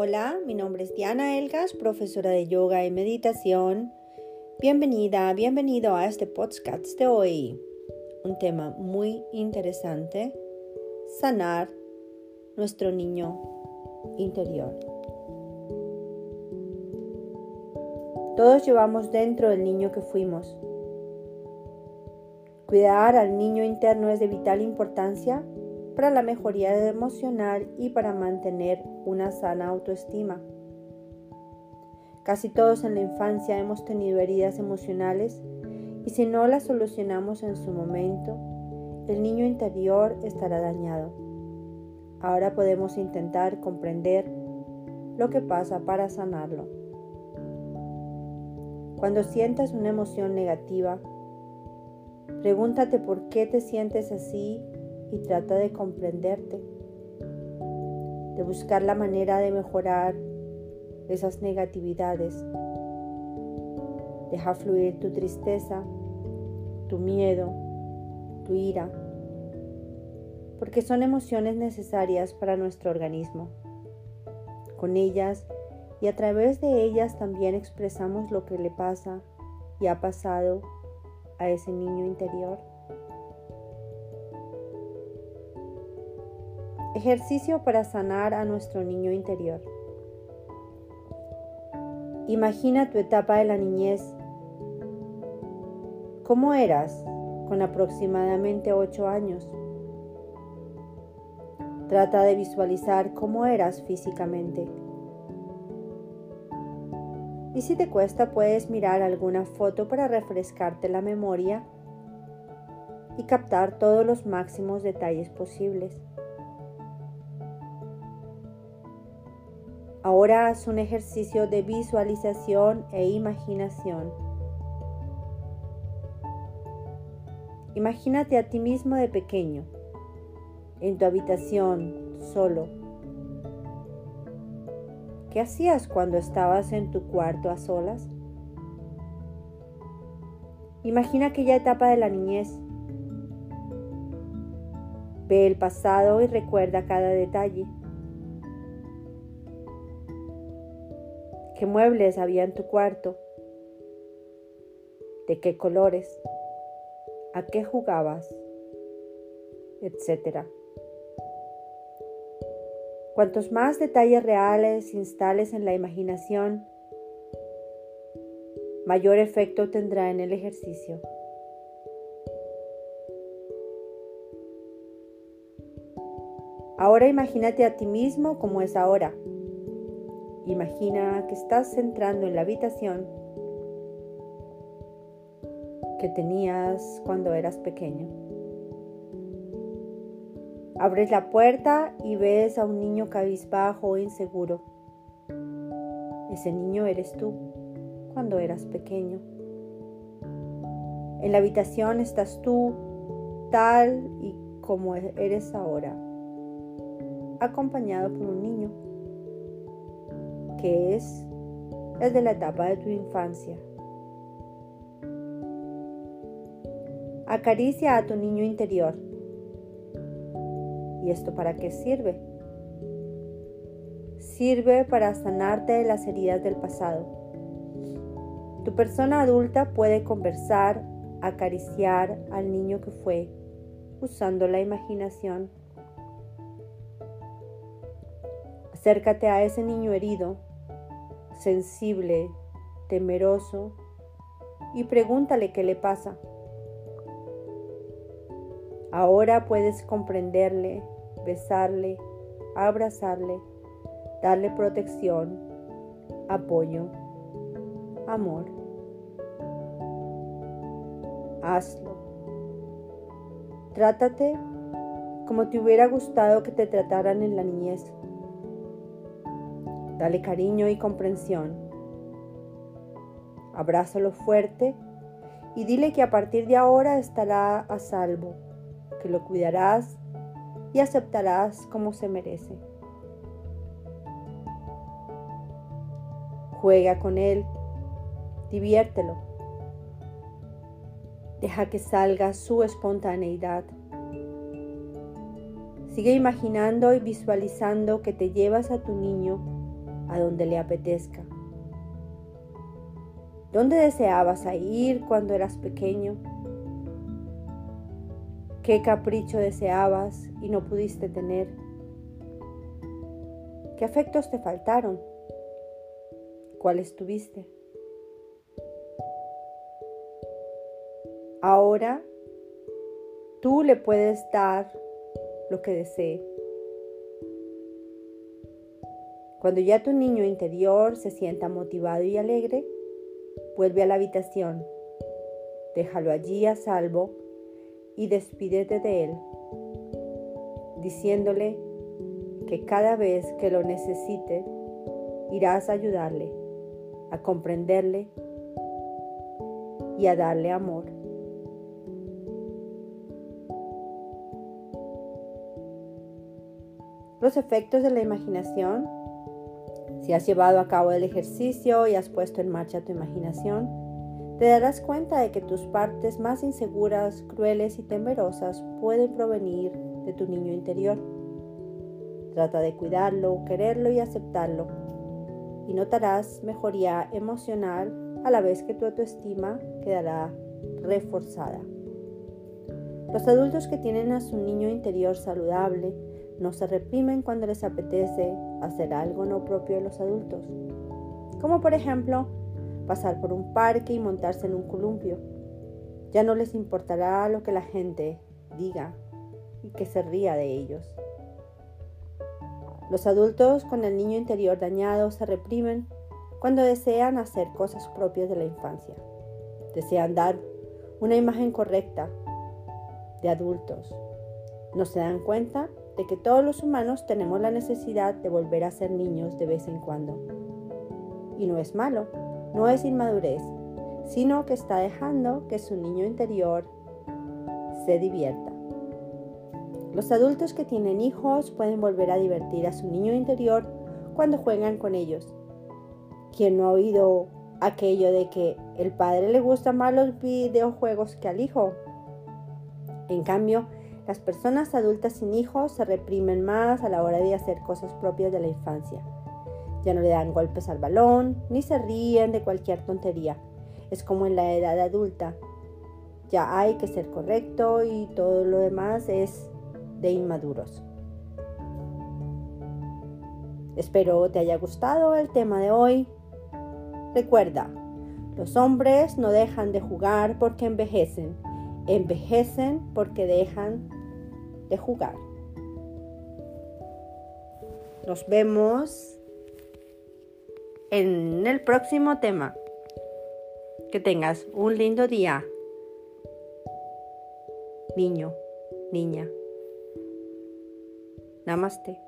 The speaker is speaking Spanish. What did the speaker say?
Hola, mi nombre es Diana Elgas, profesora de yoga y meditación. Bienvenida, bienvenido a este podcast de hoy. Un tema muy interesante, sanar nuestro niño interior. Todos llevamos dentro el niño que fuimos. Cuidar al niño interno es de vital importancia para la mejoría emocional y para mantener una sana autoestima. Casi todos en la infancia hemos tenido heridas emocionales y si no las solucionamos en su momento, el niño interior estará dañado. Ahora podemos intentar comprender lo que pasa para sanarlo. Cuando sientas una emoción negativa, pregúntate por qué te sientes así y trata de comprenderte, de buscar la manera de mejorar esas negatividades. Deja fluir tu tristeza, tu miedo, tu ira, porque son emociones necesarias para nuestro organismo. Con ellas y a través de ellas también expresamos lo que le pasa y ha pasado a ese niño interior. Ejercicio para sanar a nuestro niño interior. Imagina tu etapa de la niñez. ¿Cómo eras con aproximadamente 8 años? Trata de visualizar cómo eras físicamente. Y si te cuesta, puedes mirar alguna foto para refrescarte la memoria y captar todos los máximos detalles posibles. Ahora haz un ejercicio de visualización e imaginación. Imagínate a ti mismo de pequeño, en tu habitación, solo. ¿Qué hacías cuando estabas en tu cuarto a solas? Imagina aquella etapa de la niñez. Ve el pasado y recuerda cada detalle. Qué muebles había en tu cuarto, de qué colores, a qué jugabas, etc. Cuantos más detalles reales instales en la imaginación, mayor efecto tendrá en el ejercicio. Ahora imagínate a ti mismo como es ahora. Imagina que estás entrando en la habitación que tenías cuando eras pequeño. Abres la puerta y ves a un niño cabizbajo e inseguro. Ese niño eres tú cuando eras pequeño. En la habitación estás tú tal y como eres ahora, acompañado por un niño que es desde la etapa de tu infancia. Acaricia a tu niño interior. ¿Y esto para qué sirve? Sirve para sanarte de las heridas del pasado. Tu persona adulta puede conversar, acariciar al niño que fue, usando la imaginación. Acércate a ese niño herido sensible, temeroso, y pregúntale qué le pasa. Ahora puedes comprenderle, besarle, abrazarle, darle protección, apoyo, amor. Hazlo. Trátate como te hubiera gustado que te trataran en la niñez. Dale cariño y comprensión. Abrázalo fuerte y dile que a partir de ahora estará a salvo, que lo cuidarás y aceptarás como se merece. Juega con él, diviértelo. Deja que salga su espontaneidad. Sigue imaginando y visualizando que te llevas a tu niño a donde le apetezca. ¿Dónde deseabas ir cuando eras pequeño? ¿Qué capricho deseabas y no pudiste tener? ¿Qué afectos te faltaron? ¿Cuáles tuviste? Ahora tú le puedes dar lo que desee. Cuando ya tu niño interior se sienta motivado y alegre, vuelve a la habitación, déjalo allí a salvo y despídete de él, diciéndole que cada vez que lo necesite, irás a ayudarle, a comprenderle y a darle amor. Los efectos de la imaginación. Si has llevado a cabo el ejercicio y has puesto en marcha tu imaginación, te darás cuenta de que tus partes más inseguras, crueles y temerosas pueden provenir de tu niño interior. Trata de cuidarlo, quererlo y aceptarlo, y notarás mejoría emocional a la vez que tu autoestima quedará reforzada. Los adultos que tienen a su niño interior saludable no se reprimen cuando les apetece hacer algo no propio de los adultos, como por ejemplo pasar por un parque y montarse en un columpio. Ya no les importará lo que la gente diga y que se ría de ellos. Los adultos con el niño interior dañado se reprimen cuando desean hacer cosas propias de la infancia. Desean dar una imagen correcta de adultos. No se dan cuenta de que todos los humanos tenemos la necesidad de volver a ser niños de vez en cuando. Y no es malo, no es inmadurez, sino que está dejando que su niño interior se divierta. Los adultos que tienen hijos pueden volver a divertir a su niño interior cuando juegan con ellos. ¿Quién no ha oído aquello de que el padre le gustan más los videojuegos que al hijo? En cambio, las personas adultas sin hijos se reprimen más a la hora de hacer cosas propias de la infancia. Ya no le dan golpes al balón, ni se ríen de cualquier tontería. Es como en la edad adulta. Ya hay que ser correcto y todo lo demás es de inmaduros. Espero te haya gustado el tema de hoy. Recuerda, los hombres no dejan de jugar porque envejecen, envejecen porque dejan de jugar. Nos vemos en el próximo tema. Que tengas un lindo día. Niño, niña. Namaste.